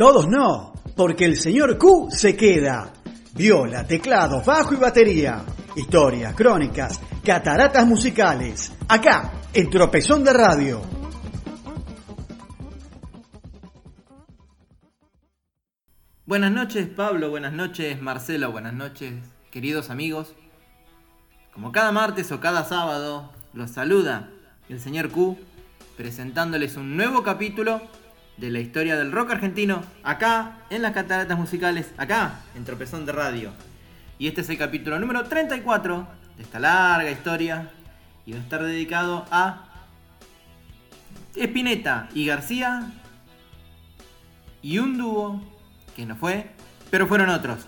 Todos no, porque el señor Q se queda. Viola, teclado, bajo y batería. Historias, crónicas, cataratas musicales. Acá, en Tropezón de Radio. Buenas noches Pablo, buenas noches Marcelo, buenas noches queridos amigos. Como cada martes o cada sábado, los saluda el señor Q presentándoles un nuevo capítulo de la historia del rock argentino acá en las cataratas musicales, acá en Tropezón de Radio. Y este es el capítulo número 34 de esta larga historia y va a estar dedicado a Espineta y García y un dúo que no fue, pero fueron otros.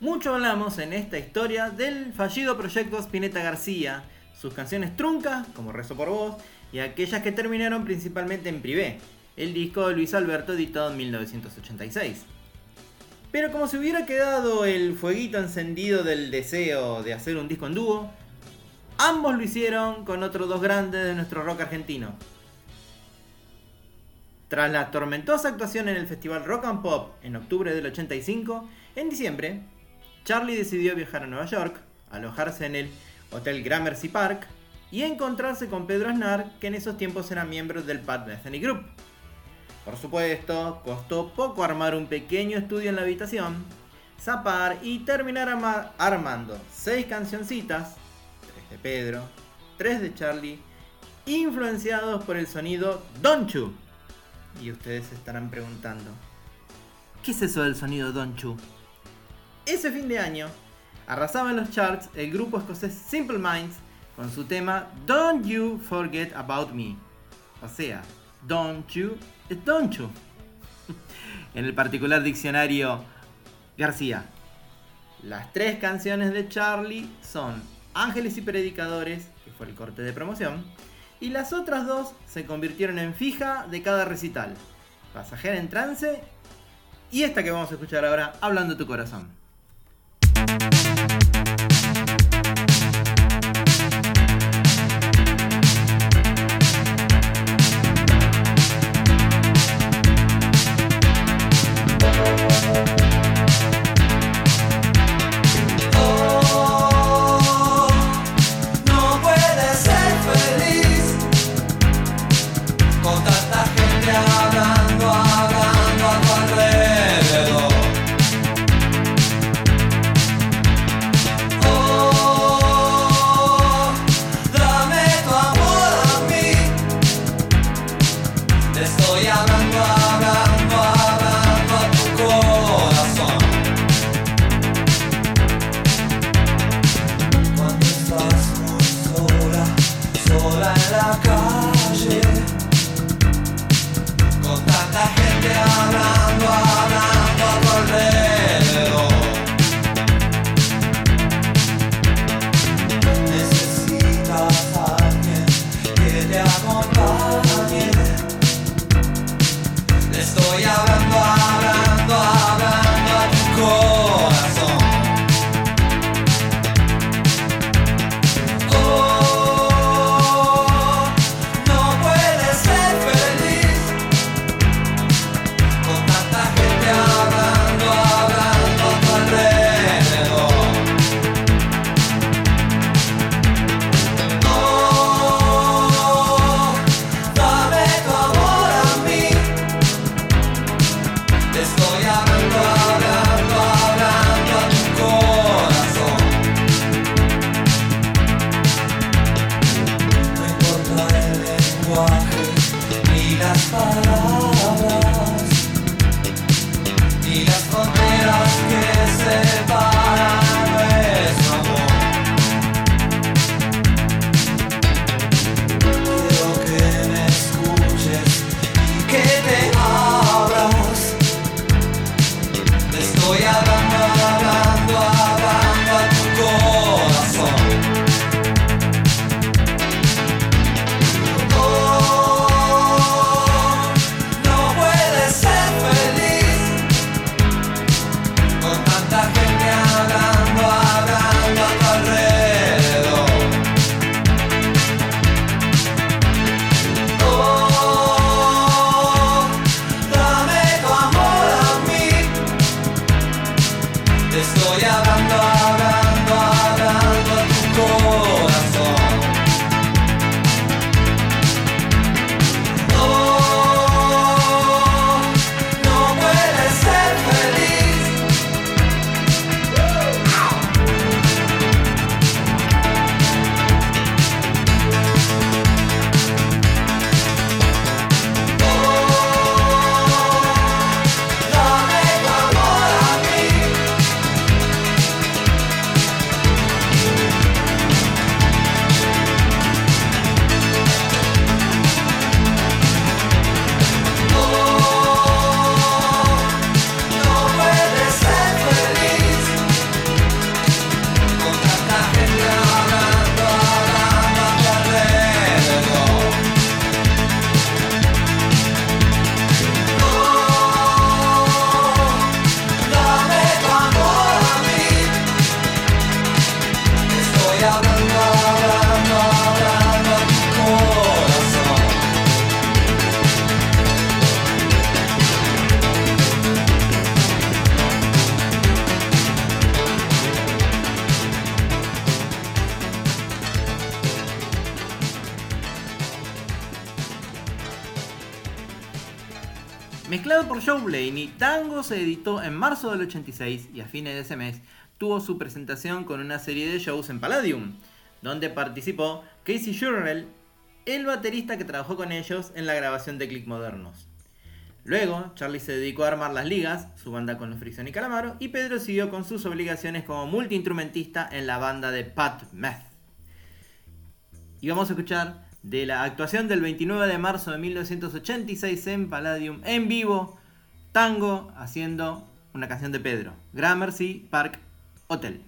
Mucho hablamos en esta historia del fallido proyecto Spinetta García, sus canciones truncas, como Rezo por Vos, y aquellas que terminaron principalmente en privé, el disco de Luis Alberto editado en 1986. Pero como si hubiera quedado el fueguito encendido del deseo de hacer un disco en dúo, ambos lo hicieron con otros dos grandes de nuestro rock argentino. Tras la tormentosa actuación en el Festival Rock and Pop en octubre del 85, en diciembre, Charlie decidió viajar a Nueva York, alojarse en el Hotel Gramercy Park y encontrarse con Pedro Aznar, que en esos tiempos era miembro del Pat Metheny Group. Por supuesto, costó poco armar un pequeño estudio en la habitación, zapar y terminar armando seis cancioncitas, tres de Pedro, tres de Charlie, influenciados por el sonido Donchu. Y ustedes se estarán preguntando, ¿qué es eso del sonido Donchu? Ese fin de año, arrasaba en los charts el grupo escocés Simple Minds con su tema Don't You Forget About Me. O sea, Don't You You. en el particular diccionario García. Las tres canciones de Charlie son Ángeles y Predicadores, que fue el corte de promoción, y las otras dos se convirtieron en fija de cada recital. Pasajera en trance y esta que vamos a escuchar ahora, Hablando tu corazón. Oh Tango se editó en marzo del 86 y a fines de ese mes tuvo su presentación con una serie de shows en Palladium, donde participó Casey Shurrell, el baterista que trabajó con ellos en la grabación de Click Modernos. Luego, Charlie se dedicó a armar las ligas, su banda con los Frison y Calamaro, y Pedro siguió con sus obligaciones como multiinstrumentista en la banda de Pat Meth. Y vamos a escuchar de la actuación del 29 de marzo de 1986 en Palladium en vivo Tango haciendo una canción de Pedro. Gramercy Park Hotel.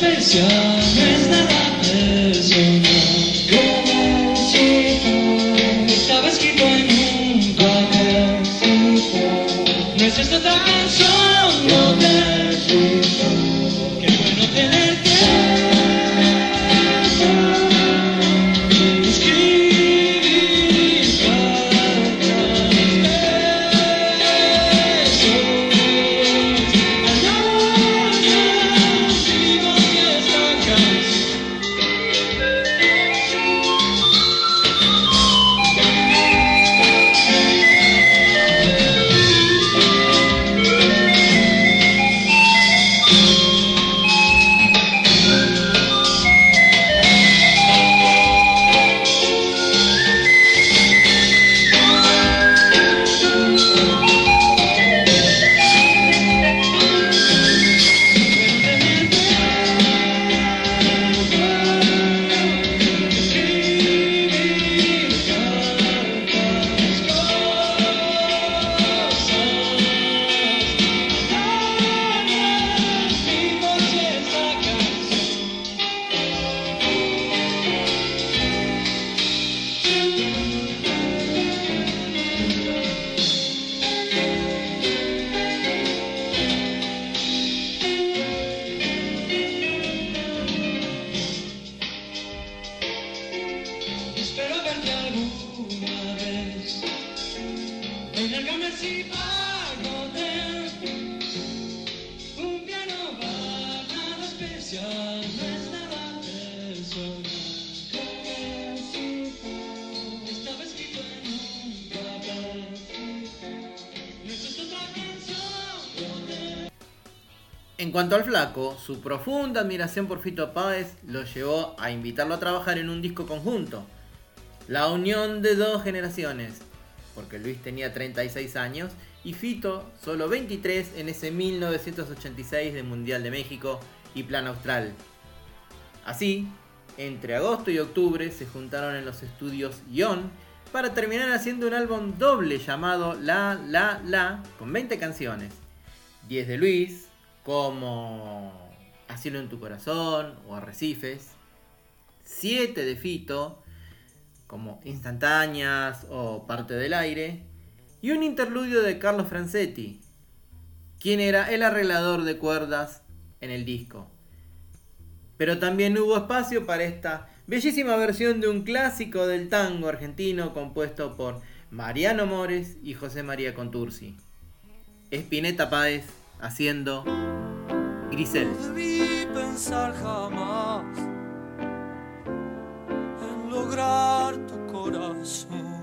飞向 En cuanto al flaco, su profunda admiración por Fito Páez lo llevó a invitarlo a trabajar en un disco conjunto. La unión de dos generaciones, porque Luis tenía 36 años y Fito solo 23 en ese 1986 de Mundial de México y Plan Austral. Así, entre agosto y octubre se juntaron en los estudios Ion para terminar haciendo un álbum doble llamado La La La con 20 canciones. 10 de Luis, como Asilo en tu corazón o Arrecifes. 7 de Fito, como Instantáneas o Parte del Aire. Y un interludio de Carlos Francetti, quien era el arreglador de cuerdas en el disco. Pero también hubo espacio para esta bellísima versión de un clásico del tango argentino compuesto por Mariano Mores y José María Contursi. Espineta Páez haciendo Grisel. debí pensar jamás en lograr tu corazón.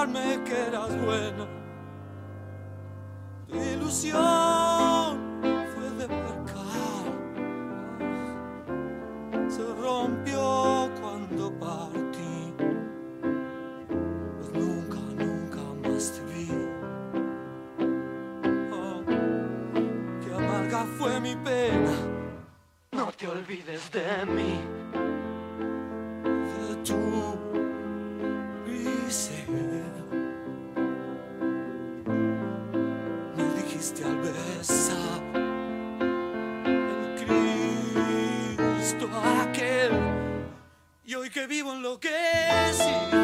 Importarme que eras buena. Tu ilusión fue de percal. Se rompió cuando partí. Pues nunca, nunca más te vi. Oh, qué amarga fue mi pena. No te olvides de mí. Al besar el Cristo aquel. Y hoy que vivo enloquecido porque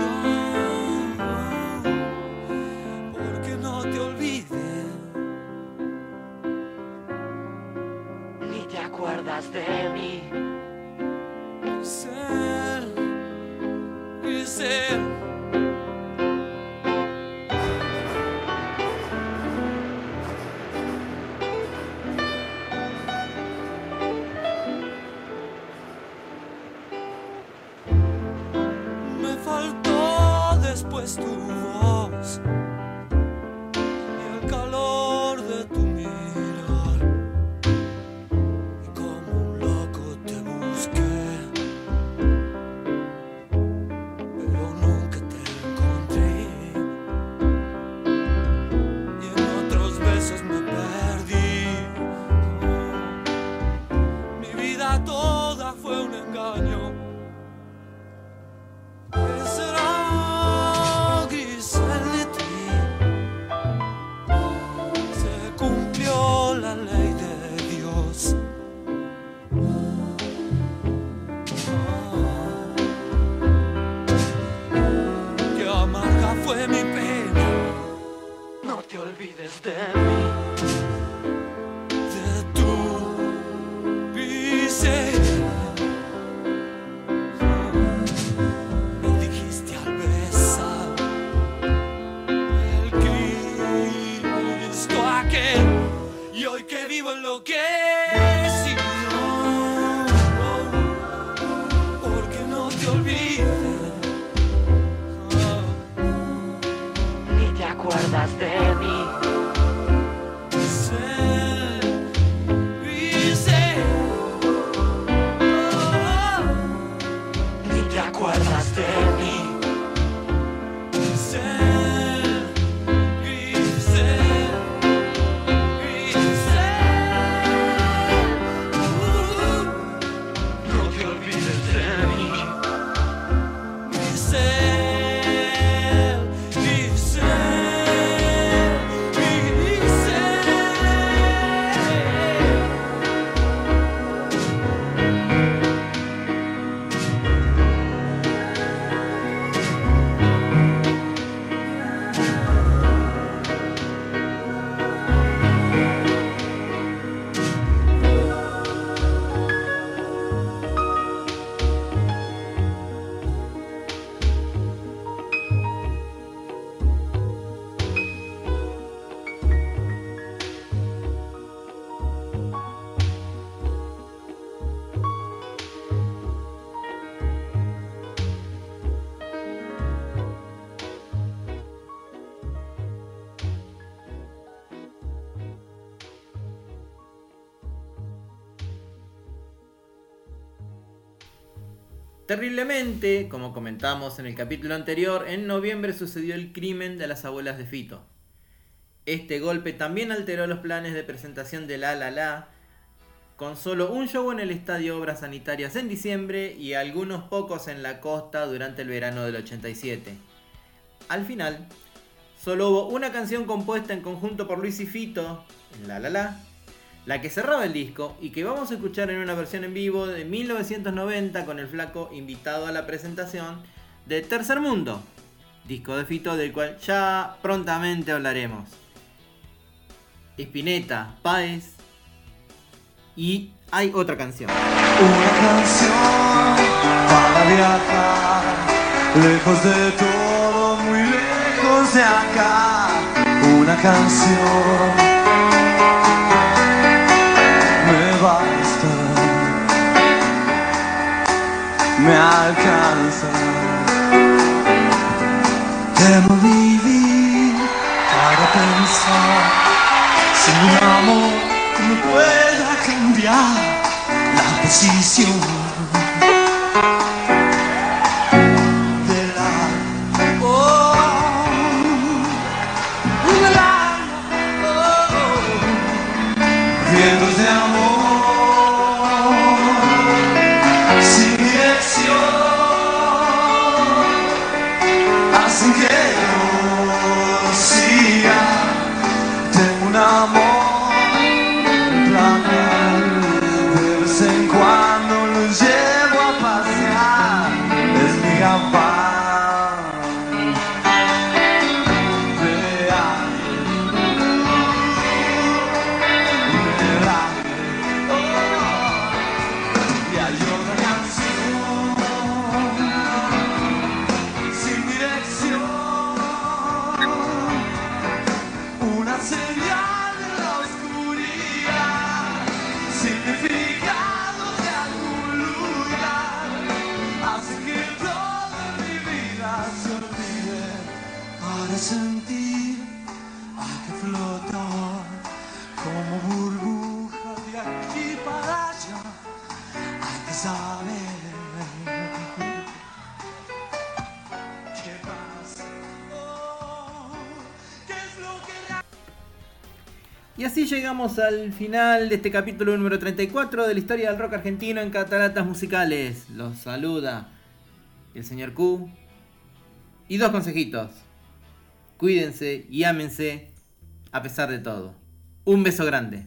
en lo que porque no te olvides. Ni te acuerdas de Terriblemente, como comentamos en el capítulo anterior, en noviembre sucedió el crimen de las abuelas de Fito. Este golpe también alteró los planes de presentación de La La La, con solo un show en el Estadio Obras Sanitarias en diciembre y algunos pocos en la costa durante el verano del 87. Al final, solo hubo una canción compuesta en conjunto por Luis y Fito, en La La La, la que cerraba el disco y que vamos a escuchar en una versión en vivo de 1990 con el flaco invitado a la presentación de Tercer Mundo, disco de Fito del cual ya prontamente hablaremos. Espineta, Páez y hay otra canción. Una canción para viajar, lejos de todo, muy lejos de acá. Una canción me alcanza. Debo vivir para pensar, sin un amor me pueda cambiar la posición así llegamos al final de este capítulo número 34 de la historia del rock argentino en cataratas musicales. Los saluda el señor Q. Y dos consejitos. Cuídense y ámense a pesar de todo. Un beso grande.